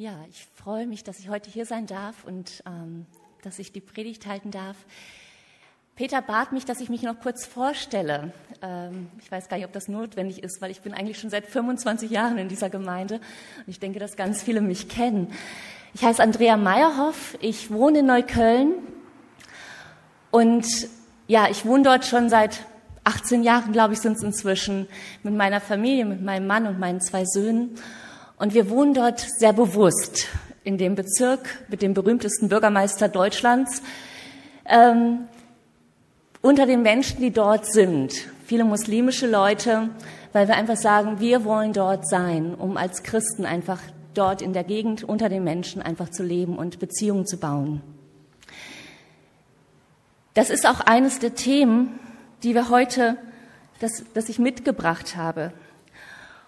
Ja, ich freue mich, dass ich heute hier sein darf und ähm, dass ich die Predigt halten darf. Peter bat mich, dass ich mich noch kurz vorstelle. Ähm, ich weiß gar nicht, ob das notwendig ist, weil ich bin eigentlich schon seit 25 Jahren in dieser Gemeinde und ich denke, dass ganz viele mich kennen. Ich heiße Andrea Meyerhoff, ich wohne in Neukölln und ja, ich wohne dort schon seit 18 Jahren, glaube ich, sind es inzwischen, mit meiner Familie, mit meinem Mann und meinen zwei Söhnen. Und wir wohnen dort sehr bewusst in dem Bezirk mit dem berühmtesten Bürgermeister Deutschlands. Ähm, unter den Menschen, die dort sind, viele muslimische Leute, weil wir einfach sagen, wir wollen dort sein, um als Christen einfach dort in der Gegend unter den Menschen einfach zu leben und Beziehungen zu bauen. Das ist auch eines der Themen, die wir heute, das, das ich mitgebracht habe.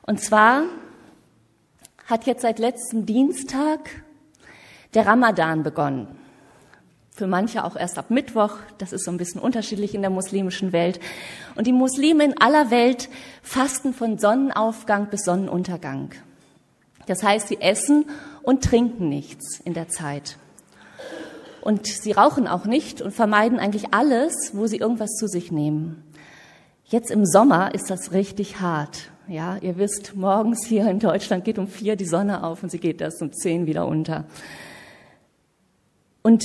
Und zwar hat jetzt seit letzten Dienstag der Ramadan begonnen. Für manche auch erst ab Mittwoch. Das ist so ein bisschen unterschiedlich in der muslimischen Welt. Und die Muslime in aller Welt fasten von Sonnenaufgang bis Sonnenuntergang. Das heißt, sie essen und trinken nichts in der Zeit. Und sie rauchen auch nicht und vermeiden eigentlich alles, wo sie irgendwas zu sich nehmen. Jetzt im Sommer ist das richtig hart. Ja, ihr wisst, morgens hier in Deutschland geht um vier die Sonne auf und sie geht erst um zehn wieder unter. Und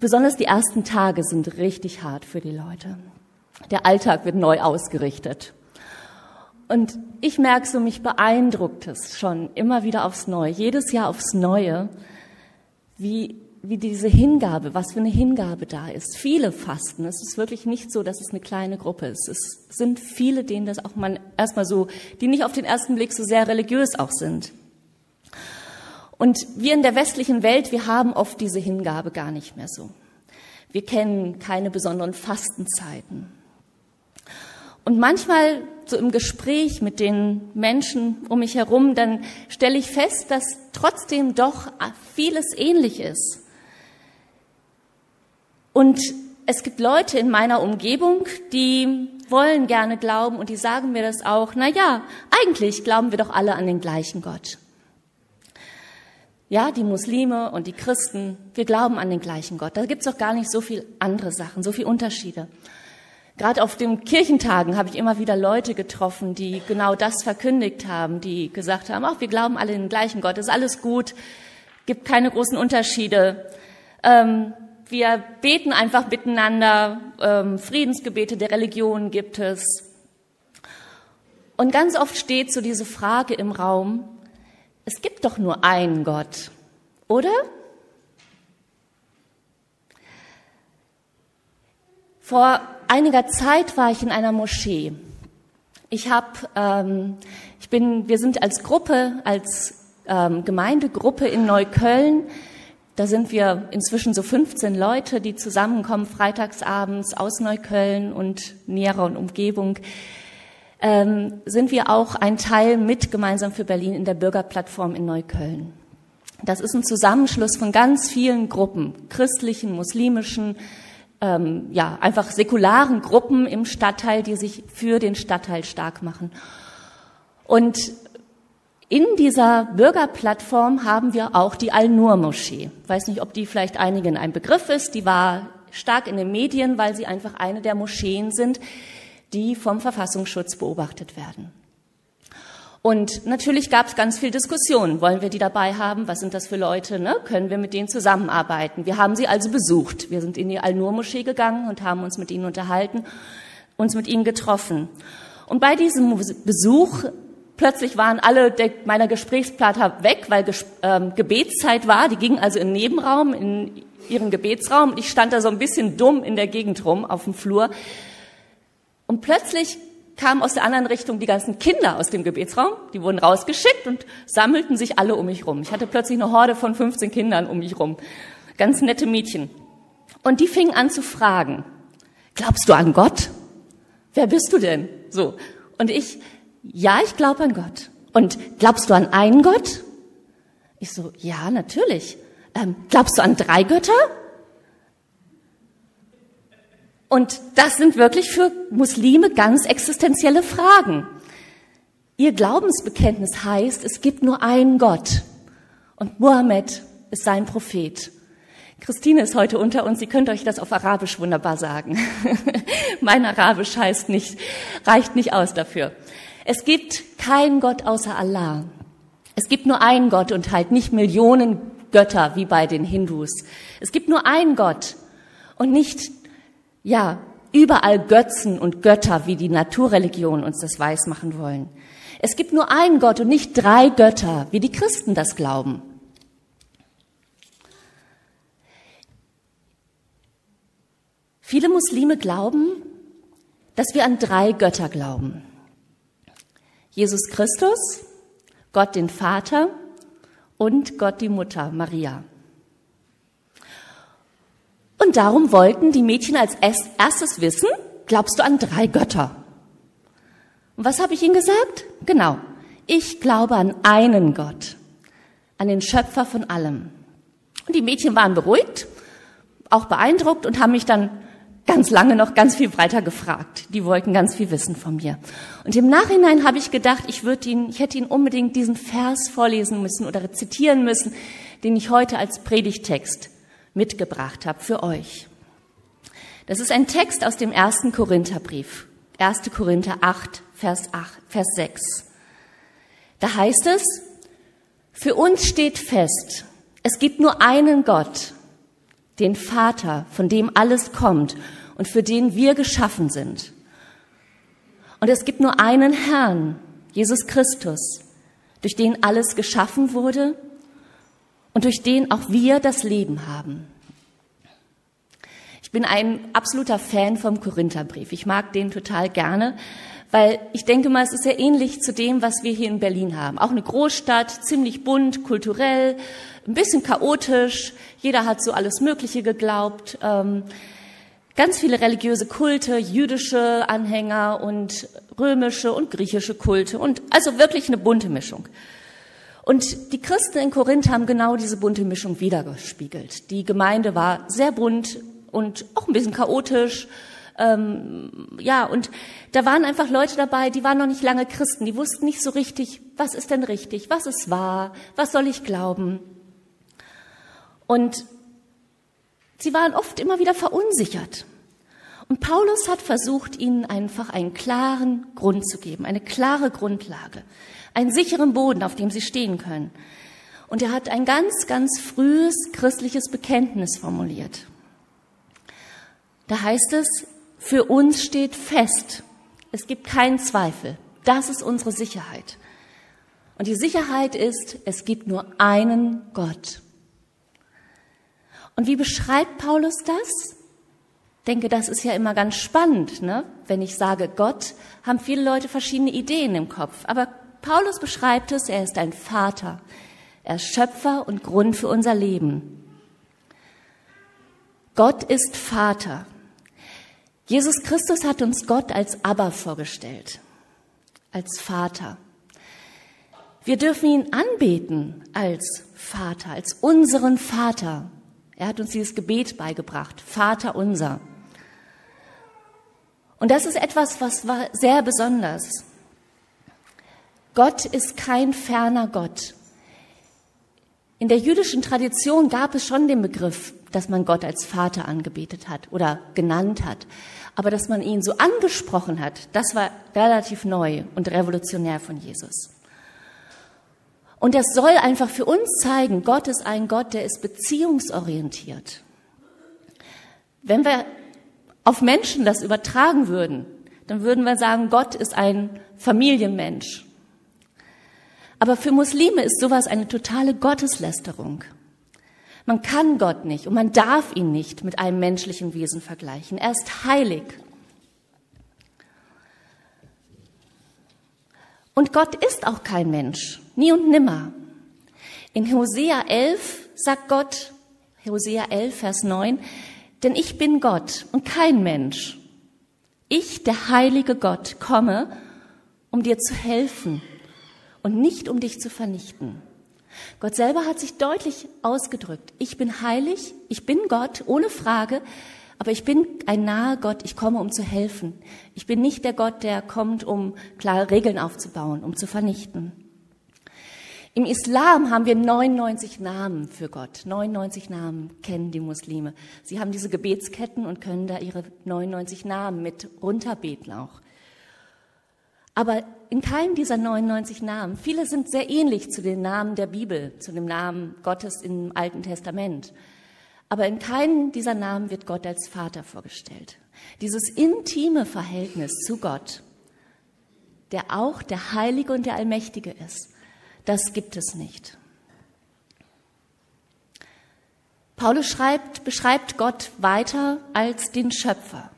besonders die ersten Tage sind richtig hart für die Leute. Der Alltag wird neu ausgerichtet. Und ich merke so, mich beeindruckt es schon immer wieder aufs Neue, jedes Jahr aufs Neue, wie wie diese Hingabe, was für eine Hingabe da ist. Viele fasten. Es ist wirklich nicht so, dass es eine kleine Gruppe ist. Es sind viele, denen das auch mal erstmal so, die nicht auf den ersten Blick so sehr religiös auch sind. Und wir in der westlichen Welt, wir haben oft diese Hingabe gar nicht mehr so. Wir kennen keine besonderen Fastenzeiten. Und manchmal so im Gespräch mit den Menschen um mich herum, dann stelle ich fest, dass trotzdem doch vieles ähnlich ist. Und es gibt Leute in meiner Umgebung, die wollen gerne glauben und die sagen mir das auch, na ja, eigentlich glauben wir doch alle an den gleichen Gott. Ja, die Muslime und die Christen, wir glauben an den gleichen Gott. Da gibt's doch gar nicht so viel andere Sachen, so viel Unterschiede. Gerade auf den Kirchentagen habe ich immer wieder Leute getroffen, die genau das verkündigt haben, die gesagt haben, ach, wir glauben alle an den gleichen Gott, ist alles gut, gibt keine großen Unterschiede. Ähm, wir beten einfach miteinander, ähm, Friedensgebete der Religion gibt es. Und ganz oft steht so diese Frage im Raum, es gibt doch nur einen Gott, oder? Vor einiger Zeit war ich in einer Moschee. Ich habe, ähm, ich bin, wir sind als Gruppe, als ähm, Gemeindegruppe in Neukölln da sind wir inzwischen so 15 Leute, die zusammenkommen freitagsabends aus Neukölln und näherer und Umgebung. Ähm, sind wir auch ein Teil mit gemeinsam für Berlin in der Bürgerplattform in Neukölln. Das ist ein Zusammenschluss von ganz vielen Gruppen, christlichen, muslimischen, ähm, ja, einfach säkularen Gruppen im Stadtteil, die sich für den Stadtteil stark machen. Und in dieser Bürgerplattform haben wir auch die Al-Nur-Moschee. Ich weiß nicht, ob die vielleicht einigen ein Begriff ist. Die war stark in den Medien, weil sie einfach eine der Moscheen sind, die vom Verfassungsschutz beobachtet werden. Und natürlich gab es ganz viel Diskussion. Wollen wir die dabei haben? Was sind das für Leute? Ne? Können wir mit denen zusammenarbeiten? Wir haben sie also besucht. Wir sind in die Al-Nur-Moschee gegangen und haben uns mit ihnen unterhalten, uns mit ihnen getroffen. Und bei diesem Besuch Plötzlich waren alle meiner Gesprächspartner weg, weil Ges ähm, Gebetszeit war. Die gingen also in den Nebenraum, in ihren Gebetsraum. Ich stand da so ein bisschen dumm in der Gegend rum auf dem Flur. Und plötzlich kamen aus der anderen Richtung die ganzen Kinder aus dem Gebetsraum. Die wurden rausgeschickt und sammelten sich alle um mich rum. Ich hatte plötzlich eine Horde von 15 Kindern um mich rum. Ganz nette Mädchen. Und die fingen an zu fragen. Glaubst du an Gott? Wer bist du denn? So. Und ich ja, ich glaube an Gott. Und glaubst du an einen Gott? Ich so, ja, natürlich. Ähm, glaubst du an drei Götter? Und das sind wirklich für Muslime ganz existenzielle Fragen. Ihr Glaubensbekenntnis heißt, es gibt nur einen Gott. Und Mohammed ist sein Prophet. Christine ist heute unter uns, sie könnte euch das auf Arabisch wunderbar sagen. mein Arabisch heißt nicht, reicht nicht aus dafür. Es gibt keinen Gott außer Allah. Es gibt nur einen Gott und halt nicht Millionen Götter wie bei den Hindus. Es gibt nur einen Gott und nicht, ja, überall Götzen und Götter, wie die Naturreligionen uns das weiß machen wollen. Es gibt nur einen Gott und nicht drei Götter, wie die Christen das glauben. Viele Muslime glauben, dass wir an drei Götter glauben. Jesus Christus, Gott den Vater und Gott die Mutter Maria. Und darum wollten die Mädchen als erstes wissen, glaubst du an drei Götter? Und was habe ich ihnen gesagt? Genau, ich glaube an einen Gott, an den Schöpfer von allem. Und die Mädchen waren beruhigt, auch beeindruckt und haben mich dann ganz lange noch ganz viel weiter gefragt. Die wollten ganz viel wissen von mir. Und im Nachhinein habe ich gedacht, ich würde ihn, ich hätte ihn unbedingt diesen Vers vorlesen müssen oder rezitieren müssen, den ich heute als Predigtext mitgebracht habe für euch. Das ist ein Text aus dem ersten Korintherbrief. 1. Korinther 8, Vers 8, Vers 6. Da heißt es, für uns steht fest, es gibt nur einen Gott, den Vater, von dem alles kommt und für den wir geschaffen sind. Und es gibt nur einen Herrn, Jesus Christus, durch den alles geschaffen wurde und durch den auch wir das Leben haben. Ich bin ein absoluter Fan vom Korintherbrief. Ich mag den total gerne, weil ich denke mal, es ist sehr ähnlich zu dem, was wir hier in Berlin haben. Auch eine Großstadt, ziemlich bunt, kulturell, ein bisschen chaotisch. Jeder hat so alles Mögliche geglaubt. Ähm, ganz viele religiöse Kulte, jüdische Anhänger und römische und griechische Kulte und also wirklich eine bunte Mischung. Und die Christen in Korinth haben genau diese bunte Mischung wiedergespiegelt. Die Gemeinde war sehr bunt und auch ein bisschen chaotisch. Ähm, ja, und da waren einfach Leute dabei, die waren noch nicht lange Christen, die wussten nicht so richtig, was ist denn richtig, was ist wahr, was soll ich glauben. Und sie waren oft immer wieder verunsichert. Und Paulus hat versucht, ihnen einfach einen klaren Grund zu geben, eine klare Grundlage, einen sicheren Boden, auf dem sie stehen können. Und er hat ein ganz, ganz frühes christliches Bekenntnis formuliert. Da heißt es, für uns steht fest, es gibt keinen Zweifel, das ist unsere Sicherheit. Und die Sicherheit ist, es gibt nur einen Gott. Und wie beschreibt Paulus das? Ich denke, das ist ja immer ganz spannend, ne? Wenn ich sage Gott, haben viele Leute verschiedene Ideen im Kopf. Aber Paulus beschreibt es, er ist ein Vater. Er ist Schöpfer und Grund für unser Leben. Gott ist Vater. Jesus Christus hat uns Gott als Abba vorgestellt, als Vater. Wir dürfen ihn anbeten als Vater, als unseren Vater. Er hat uns dieses Gebet beigebracht, Vater unser. Und das ist etwas, was war sehr besonders. Gott ist kein ferner Gott. In der jüdischen Tradition gab es schon den Begriff, dass man Gott als Vater angebetet hat oder genannt hat. Aber dass man ihn so angesprochen hat, das war relativ neu und revolutionär von Jesus. Und das soll einfach für uns zeigen, Gott ist ein Gott, der ist beziehungsorientiert. Wenn wir auf Menschen das übertragen würden, dann würden wir sagen, Gott ist ein Familienmensch. Aber für Muslime ist sowas eine totale Gotteslästerung. Man kann Gott nicht und man darf ihn nicht mit einem menschlichen Wesen vergleichen. Er ist heilig. Und Gott ist auch kein Mensch, nie und nimmer. In Hosea 11 sagt Gott, Hosea 11, Vers 9, denn ich bin Gott und kein Mensch. Ich, der heilige Gott, komme, um dir zu helfen und nicht um dich zu vernichten. Gott selber hat sich deutlich ausgedrückt. Ich bin heilig, ich bin Gott, ohne Frage, aber ich bin ein naher Gott, ich komme, um zu helfen. Ich bin nicht der Gott, der kommt, um klare Regeln aufzubauen, um zu vernichten. Im Islam haben wir 99 Namen für Gott. 99 Namen kennen die Muslime. Sie haben diese Gebetsketten und können da ihre 99 Namen mit runterbeten auch. Aber in keinem dieser 99 Namen, viele sind sehr ähnlich zu den Namen der Bibel, zu dem Namen Gottes im Alten Testament. Aber in keinem dieser Namen wird Gott als Vater vorgestellt. Dieses intime Verhältnis zu Gott, der auch der Heilige und der Allmächtige ist, das gibt es nicht. Paulus schreibt, beschreibt Gott weiter als den Schöpfer.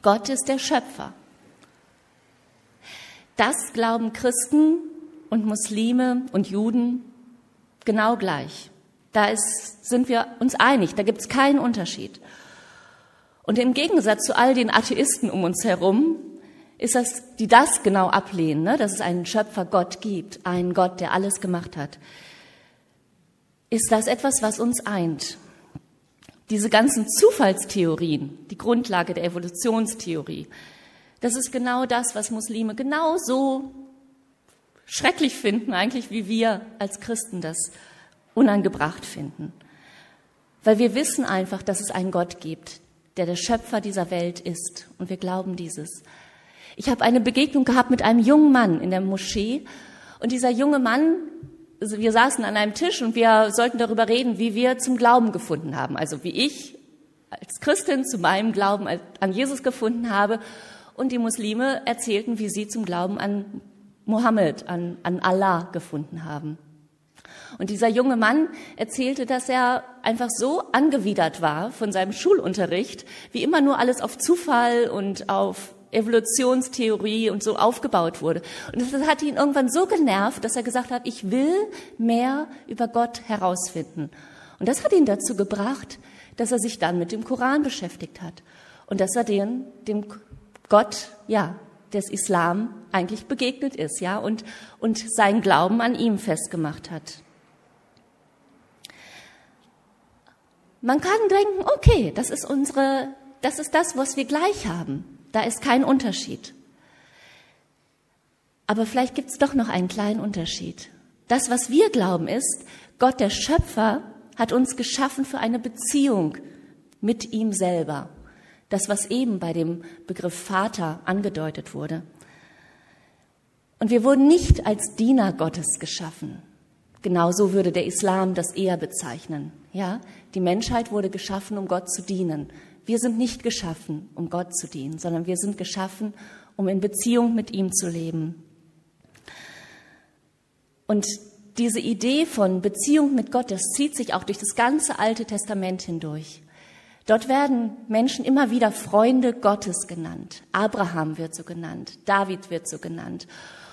Gott ist der Schöpfer. Das glauben Christen und Muslime und Juden genau gleich. Da ist, sind wir uns einig, da gibt es keinen Unterschied. Und im Gegensatz zu all den Atheisten um uns herum ist das, die das genau ablehnen, ne? dass es einen Schöpfer Gott gibt, einen Gott, der alles gemacht hat, ist das etwas, was uns eint. Diese ganzen Zufallstheorien, die Grundlage der Evolutionstheorie, das ist genau das, was Muslime genauso schrecklich finden, eigentlich wie wir als Christen das unangebracht finden. Weil wir wissen einfach, dass es einen Gott gibt, der der Schöpfer dieser Welt ist. Und wir glauben dieses. Ich habe eine Begegnung gehabt mit einem jungen Mann in der Moschee. Und dieser junge Mann, also wir saßen an einem Tisch und wir sollten darüber reden, wie wir zum Glauben gefunden haben. Also wie ich als Christin zu meinem Glauben an Jesus gefunden habe. Und die Muslime erzählten, wie sie zum Glauben an Mohammed, an, an Allah gefunden haben. Und dieser junge Mann erzählte, dass er einfach so angewidert war von seinem Schulunterricht, wie immer nur alles auf Zufall und auf Evolutionstheorie und so aufgebaut wurde. Und das hat ihn irgendwann so genervt, dass er gesagt hat, ich will mehr über Gott herausfinden. Und das hat ihn dazu gebracht, dass er sich dann mit dem Koran beschäftigt hat. Und dass er den, dem Gott, ja, des Islam eigentlich begegnet ist, ja, und, und seinen Glauben an ihm festgemacht hat. Man kann denken, okay, das ist unsere, das ist das, was wir gleich haben. Da ist kein Unterschied. Aber vielleicht gibt es doch noch einen kleinen Unterschied. Das, was wir glauben, ist, Gott der Schöpfer hat uns geschaffen für eine Beziehung mit ihm selber. Das, was eben bei dem Begriff Vater angedeutet wurde. Und wir wurden nicht als Diener Gottes geschaffen. Genauso würde der Islam das eher bezeichnen. Ja, die Menschheit wurde geschaffen, um Gott zu dienen. Wir sind nicht geschaffen, um Gott zu dienen, sondern wir sind geschaffen, um in Beziehung mit ihm zu leben. Und diese Idee von Beziehung mit Gott, das zieht sich auch durch das ganze Alte Testament hindurch. Dort werden Menschen immer wieder Freunde Gottes genannt. Abraham wird so genannt, David wird so genannt.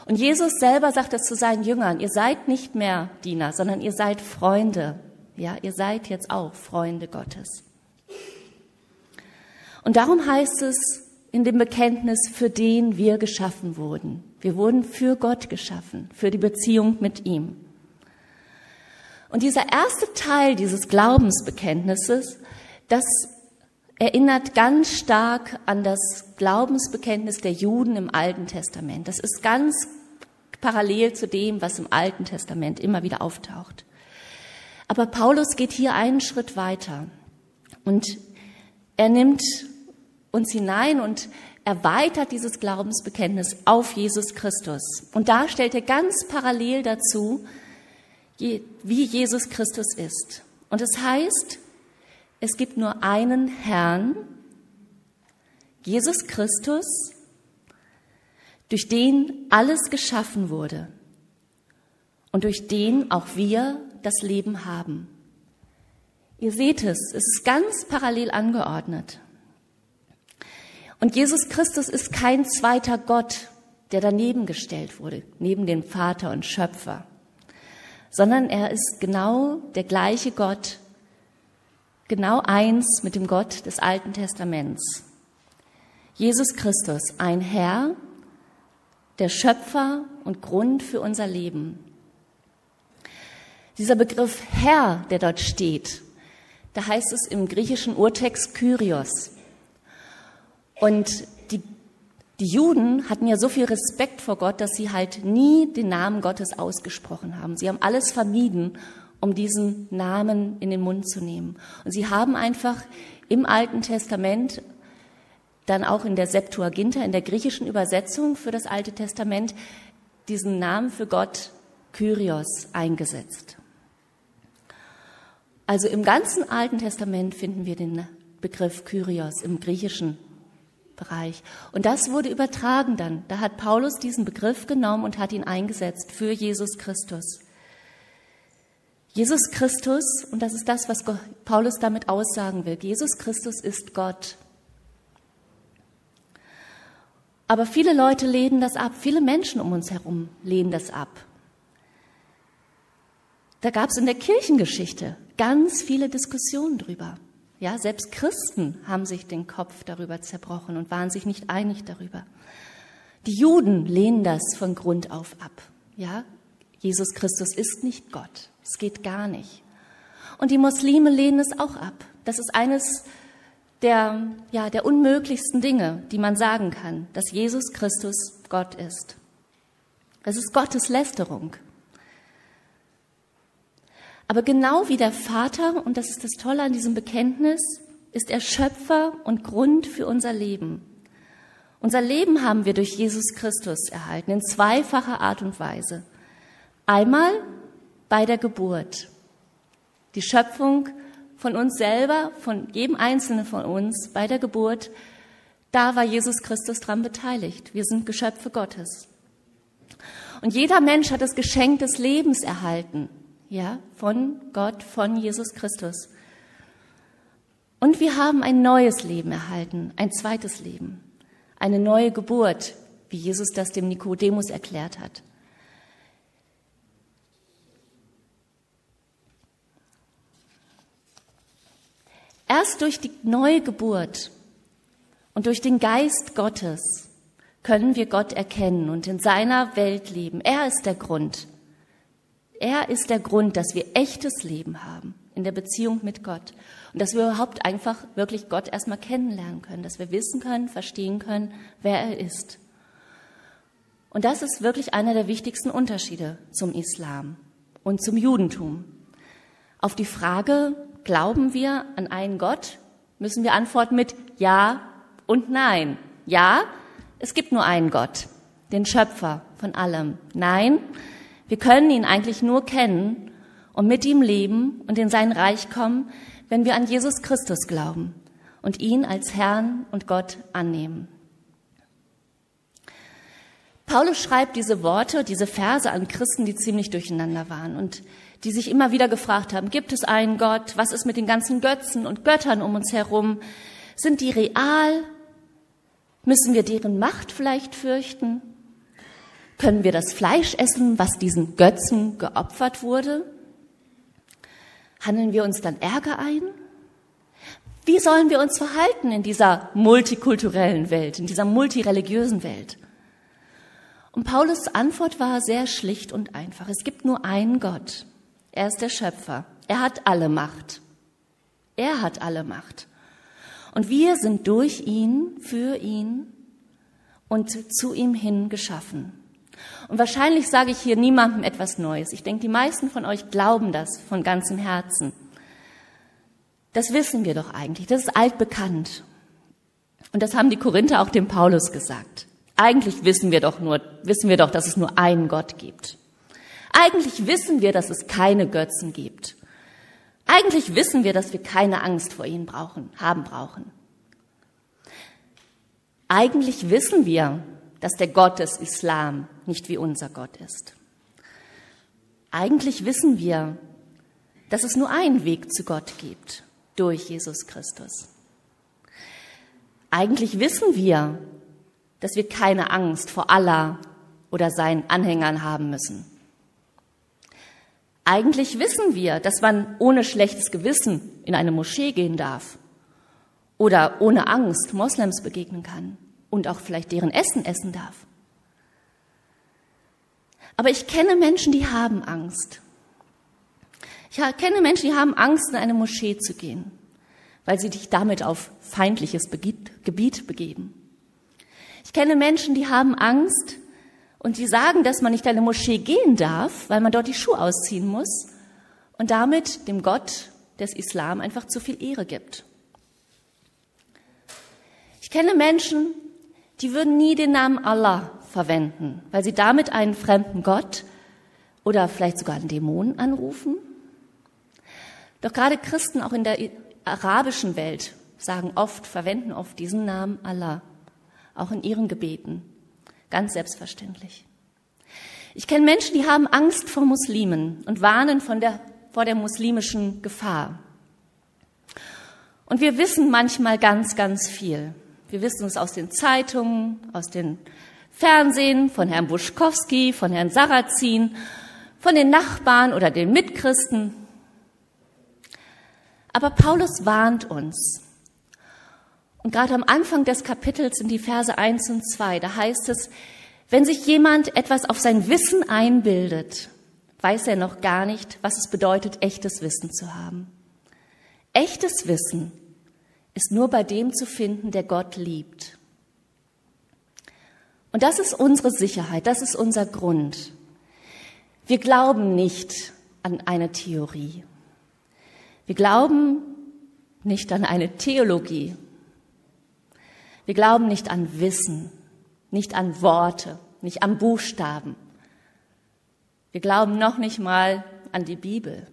Und Jesus selber sagt es zu seinen Jüngern, ihr seid nicht mehr Diener, sondern ihr seid Freunde. Ja, ihr seid jetzt auch Freunde Gottes. Und darum heißt es in dem Bekenntnis, für den wir geschaffen wurden. Wir wurden für Gott geschaffen, für die Beziehung mit ihm. Und dieser erste Teil dieses Glaubensbekenntnisses, das erinnert ganz stark an das Glaubensbekenntnis der Juden im Alten Testament. Das ist ganz parallel zu dem, was im Alten Testament immer wieder auftaucht. Aber Paulus geht hier einen Schritt weiter und er nimmt uns hinein und erweitert dieses Glaubensbekenntnis auf Jesus Christus. Und da stellt er ganz parallel dazu, wie Jesus Christus ist. Und es das heißt, es gibt nur einen Herrn, Jesus Christus, durch den alles geschaffen wurde und durch den auch wir das Leben haben. Ihr seht es, es ist ganz parallel angeordnet. Und Jesus Christus ist kein zweiter Gott, der daneben gestellt wurde, neben dem Vater und Schöpfer, sondern er ist genau der gleiche Gott, genau eins mit dem Gott des Alten Testaments. Jesus Christus, ein Herr, der Schöpfer und Grund für unser Leben. Dieser Begriff Herr, der dort steht, da heißt es im griechischen Urtext Kyrios. Und die Die Juden hatten ja so viel Respekt vor Gott, dass sie halt nie den Namen Gottes ausgesprochen haben. Sie haben alles vermieden, um diesen Namen in den Mund zu nehmen. Und sie haben einfach im Alten Testament, dann auch in der Septuaginta, in der griechischen Übersetzung für das Alte Testament, diesen Namen für Gott Kyrios eingesetzt. Also im ganzen Alten Testament finden wir den Begriff Kyrios im griechischen Bereich. Und das wurde übertragen dann. Da hat Paulus diesen Begriff genommen und hat ihn eingesetzt für Jesus Christus. Jesus Christus, und das ist das, was Paulus damit aussagen will, Jesus Christus ist Gott. Aber viele Leute lehnen das ab, viele Menschen um uns herum lehnen das ab. Da gab es in der Kirchengeschichte ganz viele Diskussionen drüber. Ja, selbst Christen haben sich den Kopf darüber zerbrochen und waren sich nicht einig darüber. Die Juden lehnen das von Grund auf ab. Ja, Jesus Christus ist nicht Gott. Es geht gar nicht. Und die Muslime lehnen es auch ab. Das ist eines der, ja, der unmöglichsten Dinge, die man sagen kann, dass Jesus Christus Gott ist. Es ist Gottes Lästerung. Aber genau wie der Vater, und das ist das Tolle an diesem Bekenntnis, ist er Schöpfer und Grund für unser Leben. Unser Leben haben wir durch Jesus Christus erhalten, in zweifacher Art und Weise. Einmal bei der Geburt. Die Schöpfung von uns selber, von jedem Einzelnen von uns bei der Geburt, da war Jesus Christus dran beteiligt. Wir sind Geschöpfe Gottes. Und jeder Mensch hat das Geschenk des Lebens erhalten ja, von Gott, von Jesus Christus. Und wir haben ein neues Leben erhalten, ein zweites Leben, eine neue Geburt, wie Jesus das dem Nikodemus erklärt hat. Erst durch die neue Geburt und durch den Geist Gottes können wir Gott erkennen und in seiner Welt leben. Er ist der Grund, er ist der Grund, dass wir echtes Leben haben in der Beziehung mit Gott und dass wir überhaupt einfach wirklich Gott erstmal kennenlernen können, dass wir wissen können, verstehen können, wer er ist. Und das ist wirklich einer der wichtigsten Unterschiede zum Islam und zum Judentum. Auf die Frage, glauben wir an einen Gott, müssen wir antworten mit Ja und Nein. Ja, es gibt nur einen Gott, den Schöpfer von allem. Nein, wir können ihn eigentlich nur kennen und mit ihm leben und in sein Reich kommen, wenn wir an Jesus Christus glauben und ihn als Herrn und Gott annehmen. Paulus schreibt diese Worte, diese Verse an Christen, die ziemlich durcheinander waren und die sich immer wieder gefragt haben, gibt es einen Gott? Was ist mit den ganzen Götzen und Göttern um uns herum? Sind die real? Müssen wir deren Macht vielleicht fürchten? Können wir das Fleisch essen, was diesen Götzen geopfert wurde? Handeln wir uns dann Ärger ein? Wie sollen wir uns verhalten in dieser multikulturellen Welt, in dieser multireligiösen Welt? Und Paulus Antwort war sehr schlicht und einfach. Es gibt nur einen Gott. Er ist der Schöpfer. Er hat alle Macht. Er hat alle Macht. Und wir sind durch ihn, für ihn und zu ihm hin geschaffen. Und wahrscheinlich sage ich hier niemandem etwas Neues. Ich denke, die meisten von euch glauben das von ganzem Herzen. Das wissen wir doch eigentlich. Das ist altbekannt. Und das haben die Korinther auch dem Paulus gesagt. Eigentlich wissen wir doch nur, wissen wir doch, dass es nur einen Gott gibt. Eigentlich wissen wir, dass es keine Götzen gibt. Eigentlich wissen wir, dass wir keine Angst vor ihnen brauchen, haben brauchen. Eigentlich wissen wir, dass der Gott des Islam nicht wie unser Gott ist. Eigentlich wissen wir, dass es nur einen Weg zu Gott gibt, durch Jesus Christus. Eigentlich wissen wir, dass wir keine Angst vor Allah oder seinen Anhängern haben müssen. Eigentlich wissen wir, dass man ohne schlechtes Gewissen in eine Moschee gehen darf oder ohne Angst Moslems begegnen kann und auch vielleicht deren Essen essen darf. Aber ich kenne Menschen, die haben Angst. Ich kenne Menschen, die haben Angst, in eine Moschee zu gehen, weil sie sich damit auf feindliches Gebiet begeben. Ich kenne Menschen, die haben Angst und die sagen, dass man nicht in eine Moschee gehen darf, weil man dort die Schuhe ausziehen muss und damit dem Gott des Islam einfach zu viel Ehre gibt. Ich kenne Menschen, die würden nie den Namen Allah verwenden, weil sie damit einen fremden Gott oder vielleicht sogar einen Dämon anrufen. Doch gerade Christen auch in der arabischen Welt sagen oft, verwenden oft diesen Namen Allah, auch in ihren Gebeten. Ganz selbstverständlich. Ich kenne Menschen, die haben Angst vor Muslimen und warnen von der, vor der muslimischen Gefahr. Und wir wissen manchmal ganz, ganz viel. Wir wissen es aus den Zeitungen, aus den Fernsehen, von Herrn Buschkowski, von Herrn Sarrazin, von den Nachbarn oder den Mitchristen. Aber Paulus warnt uns. Und gerade am Anfang des Kapitels in die Verse 1 und 2, da heißt es, wenn sich jemand etwas auf sein Wissen einbildet, weiß er noch gar nicht, was es bedeutet, echtes Wissen zu haben. Echtes Wissen ist nur bei dem zu finden, der Gott liebt. Und das ist unsere Sicherheit, das ist unser Grund. Wir glauben nicht an eine Theorie. Wir glauben nicht an eine Theologie. Wir glauben nicht an Wissen, nicht an Worte, nicht an Buchstaben. Wir glauben noch nicht mal an die Bibel,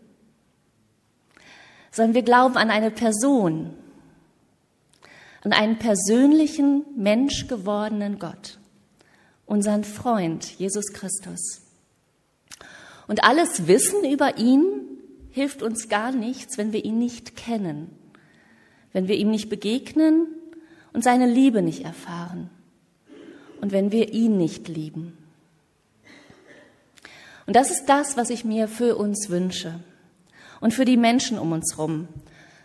sondern wir glauben an eine Person, an einen persönlichen, menschgewordenen Gott, unseren Freund Jesus Christus. Und alles Wissen über ihn hilft uns gar nichts, wenn wir ihn nicht kennen, wenn wir ihm nicht begegnen und seine Liebe nicht erfahren und wenn wir ihn nicht lieben. Und das ist das, was ich mir für uns wünsche und für die Menschen um uns herum.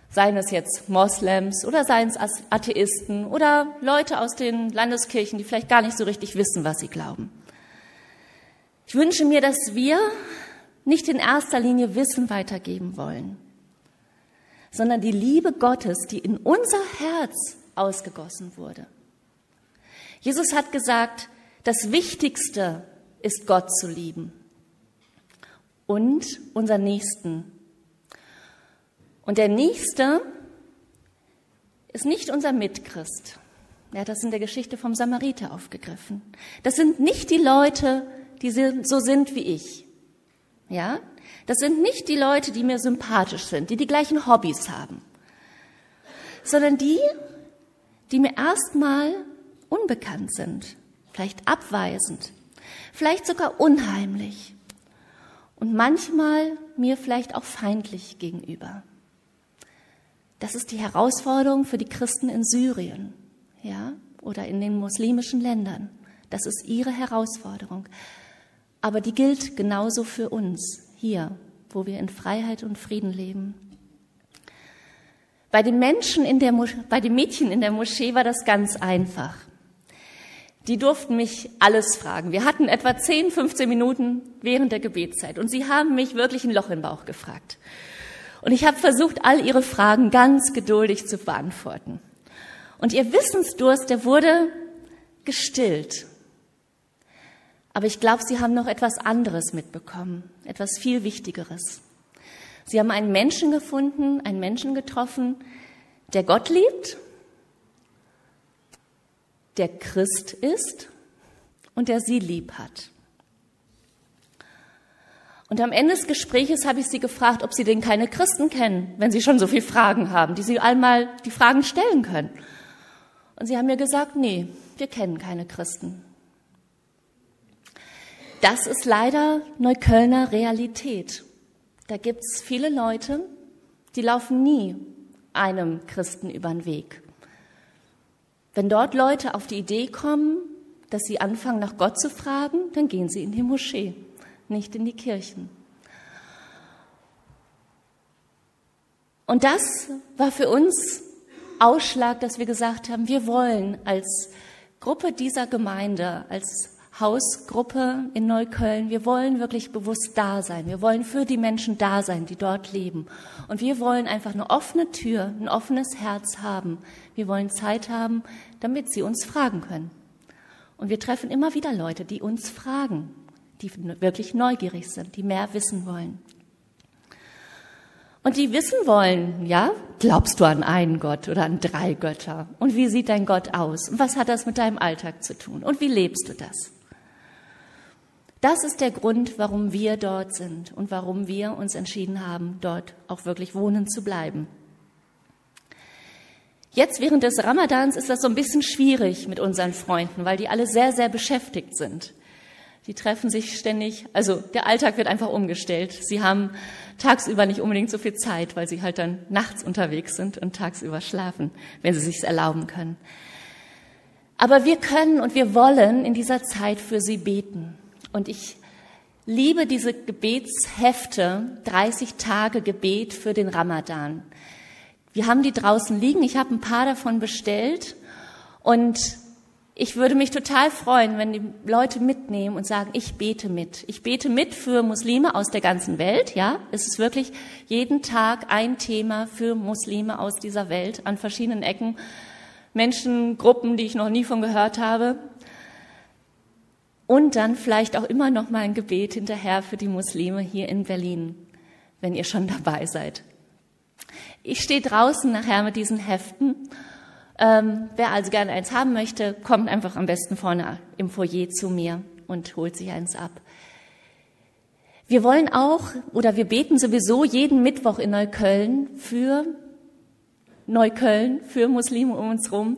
Seien es jetzt Moslems oder seien es Atheisten oder Leute aus den Landeskirchen, die vielleicht gar nicht so richtig wissen, was sie glauben. Ich wünsche mir, dass wir nicht in erster Linie Wissen weitergeben wollen, sondern die Liebe Gottes, die in unser Herz ausgegossen wurde. Jesus hat gesagt, das Wichtigste ist Gott zu lieben und unseren Nächsten. Und der Nächste ist nicht unser Mitchrist. Er hat das in der Geschichte vom Samariter aufgegriffen. Das sind nicht die Leute, die so sind wie ich. Ja? Das sind nicht die Leute, die mir sympathisch sind, die die gleichen Hobbys haben, sondern die, die mir erstmal unbekannt sind, vielleicht abweisend, vielleicht sogar unheimlich und manchmal mir vielleicht auch feindlich gegenüber. Das ist die Herausforderung für die Christen in Syrien, ja, oder in den muslimischen Ländern. Das ist ihre Herausforderung. Aber die gilt genauso für uns hier, wo wir in Freiheit und Frieden leben. Bei den Menschen in der bei den Mädchen in der Moschee war das ganz einfach. Die durften mich alles fragen. Wir hatten etwa 10, 15 Minuten während der Gebetszeit und sie haben mich wirklich ein Loch im Bauch gefragt. Und ich habe versucht, all ihre Fragen ganz geduldig zu beantworten. Und ihr Wissensdurst, der wurde gestillt. Aber ich glaube, sie haben noch etwas anderes mitbekommen, etwas viel Wichtigeres. Sie haben einen Menschen gefunden, einen Menschen getroffen, der Gott liebt, der Christ ist und der sie lieb hat. Und am Ende des Gespräches habe ich sie gefragt, ob sie denn keine Christen kennen, wenn sie schon so viele Fragen haben, die sie einmal die Fragen stellen können. Und sie haben mir gesagt, nee, wir kennen keine Christen. Das ist leider Neuköllner Realität. Da gibt es viele Leute, die laufen nie einem Christen über den Weg. Wenn dort Leute auf die Idee kommen, dass sie anfangen, nach Gott zu fragen, dann gehen sie in die Moschee, nicht in die Kirchen. Und das war für uns Ausschlag, dass wir gesagt haben, wir wollen als Gruppe dieser Gemeinde, als Hausgruppe in Neukölln. Wir wollen wirklich bewusst da sein. Wir wollen für die Menschen da sein, die dort leben. Und wir wollen einfach eine offene Tür, ein offenes Herz haben. Wir wollen Zeit haben, damit sie uns fragen können. Und wir treffen immer wieder Leute, die uns fragen, die wirklich neugierig sind, die mehr wissen wollen. Und die wissen wollen, ja, glaubst du an einen Gott oder an drei Götter? Und wie sieht dein Gott aus? Und was hat das mit deinem Alltag zu tun? Und wie lebst du das? Das ist der Grund, warum wir dort sind und warum wir uns entschieden haben, dort auch wirklich wohnen zu bleiben. Jetzt während des Ramadans ist das so ein bisschen schwierig mit unseren Freunden, weil die alle sehr, sehr beschäftigt sind. Die treffen sich ständig, also der Alltag wird einfach umgestellt. Sie haben tagsüber nicht unbedingt so viel Zeit, weil sie halt dann nachts unterwegs sind und tagsüber schlafen, wenn sie sich's erlauben können. Aber wir können und wir wollen in dieser Zeit für sie beten. Und ich liebe diese Gebetshefte, 30 Tage Gebet für den Ramadan. Wir haben die draußen liegen. Ich habe ein paar davon bestellt. Und ich würde mich total freuen, wenn die Leute mitnehmen und sagen, ich bete mit. Ich bete mit für Muslime aus der ganzen Welt. Ja, es ist wirklich jeden Tag ein Thema für Muslime aus dieser Welt an verschiedenen Ecken. Menschengruppen, die ich noch nie von gehört habe. Und dann vielleicht auch immer noch mal ein Gebet hinterher für die Muslime hier in Berlin, wenn ihr schon dabei seid. Ich stehe draußen nachher mit diesen Heften. Ähm, wer also gerne eins haben möchte, kommt einfach am besten vorne im Foyer zu mir und holt sich eins ab. Wir wollen auch oder wir beten sowieso jeden Mittwoch in Neukölln für Neukölln, für Muslime um uns rum,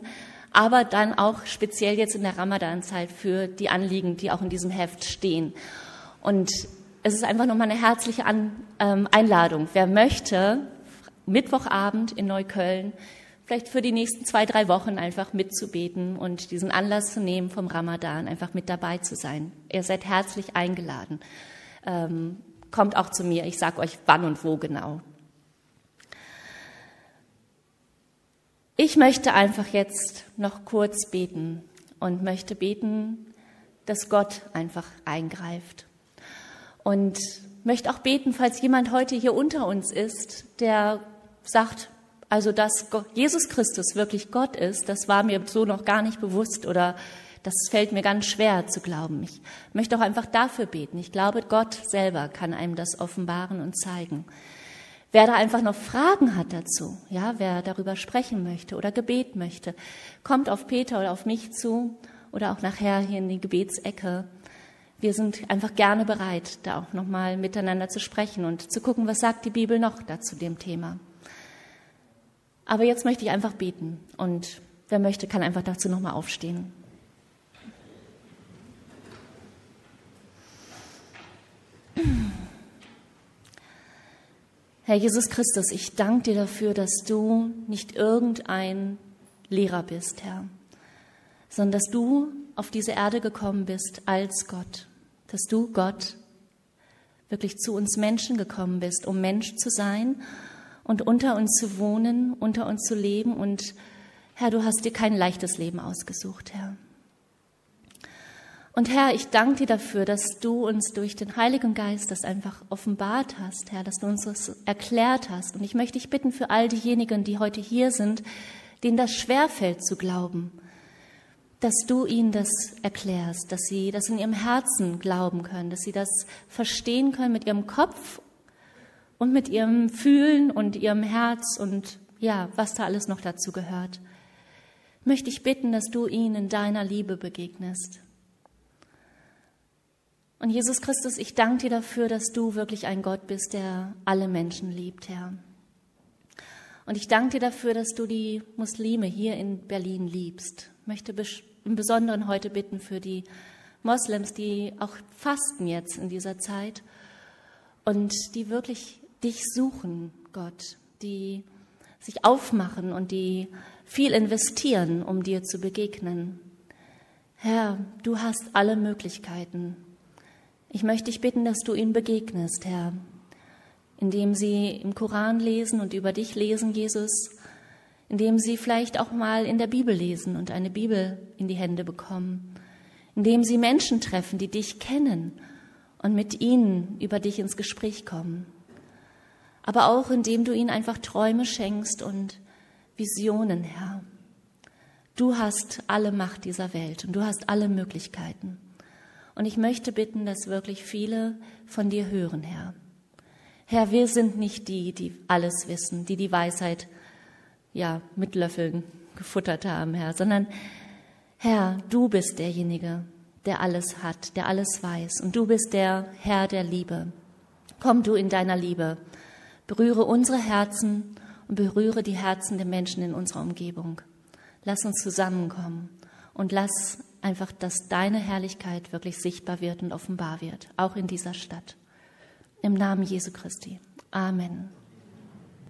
aber dann auch speziell jetzt in der Ramadan-Zeit für die Anliegen, die auch in diesem Heft stehen. Und es ist einfach nochmal eine herzliche An ähm, Einladung. Wer möchte, Mittwochabend in Neukölln, vielleicht für die nächsten zwei, drei Wochen einfach mitzubeten und diesen Anlass zu nehmen vom Ramadan, einfach mit dabei zu sein. Ihr seid herzlich eingeladen. Ähm, kommt auch zu mir, ich sage euch wann und wo genau. Ich möchte einfach jetzt noch kurz beten und möchte beten, dass Gott einfach eingreift. Und möchte auch beten, falls jemand heute hier unter uns ist, der sagt, also dass Jesus Christus wirklich Gott ist, das war mir so noch gar nicht bewusst oder das fällt mir ganz schwer zu glauben. Ich möchte auch einfach dafür beten. Ich glaube, Gott selber kann einem das offenbaren und zeigen. Wer da einfach noch Fragen hat dazu, ja, wer darüber sprechen möchte oder Gebet möchte, kommt auf Peter oder auf mich zu oder auch nachher hier in die Gebetsecke. Wir sind einfach gerne bereit, da auch nochmal miteinander zu sprechen und zu gucken, was sagt die Bibel noch dazu dem Thema. Aber jetzt möchte ich einfach beten und wer möchte, kann einfach dazu nochmal aufstehen. Herr Jesus Christus, ich danke dir dafür, dass du nicht irgendein Lehrer bist, Herr, sondern dass du auf diese Erde gekommen bist als Gott, dass du Gott wirklich zu uns Menschen gekommen bist, um Mensch zu sein und unter uns zu wohnen, unter uns zu leben. Und Herr, du hast dir kein leichtes Leben ausgesucht, Herr. Und Herr, ich danke dir dafür, dass du uns durch den Heiligen Geist das einfach offenbart hast, Herr, dass du uns das erklärt hast. Und ich möchte dich bitten für all diejenigen, die heute hier sind, denen das schwerfällt zu glauben, dass du ihnen das erklärst, dass sie das in ihrem Herzen glauben können, dass sie das verstehen können mit ihrem Kopf und mit ihrem Fühlen und ihrem Herz und ja, was da alles noch dazu gehört. Möchte ich bitten, dass du ihnen in deiner Liebe begegnest und Jesus Christus, ich danke dir dafür, dass du wirklich ein Gott bist, der alle Menschen liebt, Herr. Und ich danke dir dafür, dass du die Muslime hier in Berlin liebst. Ich möchte im Besonderen heute bitten für die Moslems, die auch fasten jetzt in dieser Zeit und die wirklich dich suchen, Gott, die sich aufmachen und die viel investieren, um dir zu begegnen. Herr, du hast alle Möglichkeiten. Ich möchte dich bitten, dass du ihnen begegnest, Herr, indem sie im Koran lesen und über dich lesen, Jesus, indem sie vielleicht auch mal in der Bibel lesen und eine Bibel in die Hände bekommen, indem sie Menschen treffen, die dich kennen und mit ihnen über dich ins Gespräch kommen, aber auch indem du ihnen einfach Träume schenkst und Visionen, Herr. Du hast alle Macht dieser Welt und du hast alle Möglichkeiten. Und ich möchte bitten, dass wirklich viele von dir hören, Herr. Herr, wir sind nicht die, die alles wissen, die die Weisheit ja mit Löffeln gefuttert haben, Herr, sondern Herr, du bist derjenige, der alles hat, der alles weiß. Und du bist der Herr der Liebe. Komm du in deiner Liebe. Berühre unsere Herzen und berühre die Herzen der Menschen in unserer Umgebung. Lass uns zusammenkommen und lass einfach, dass deine Herrlichkeit wirklich sichtbar wird und offenbar wird, auch in dieser Stadt. Im Namen Jesu Christi. Amen.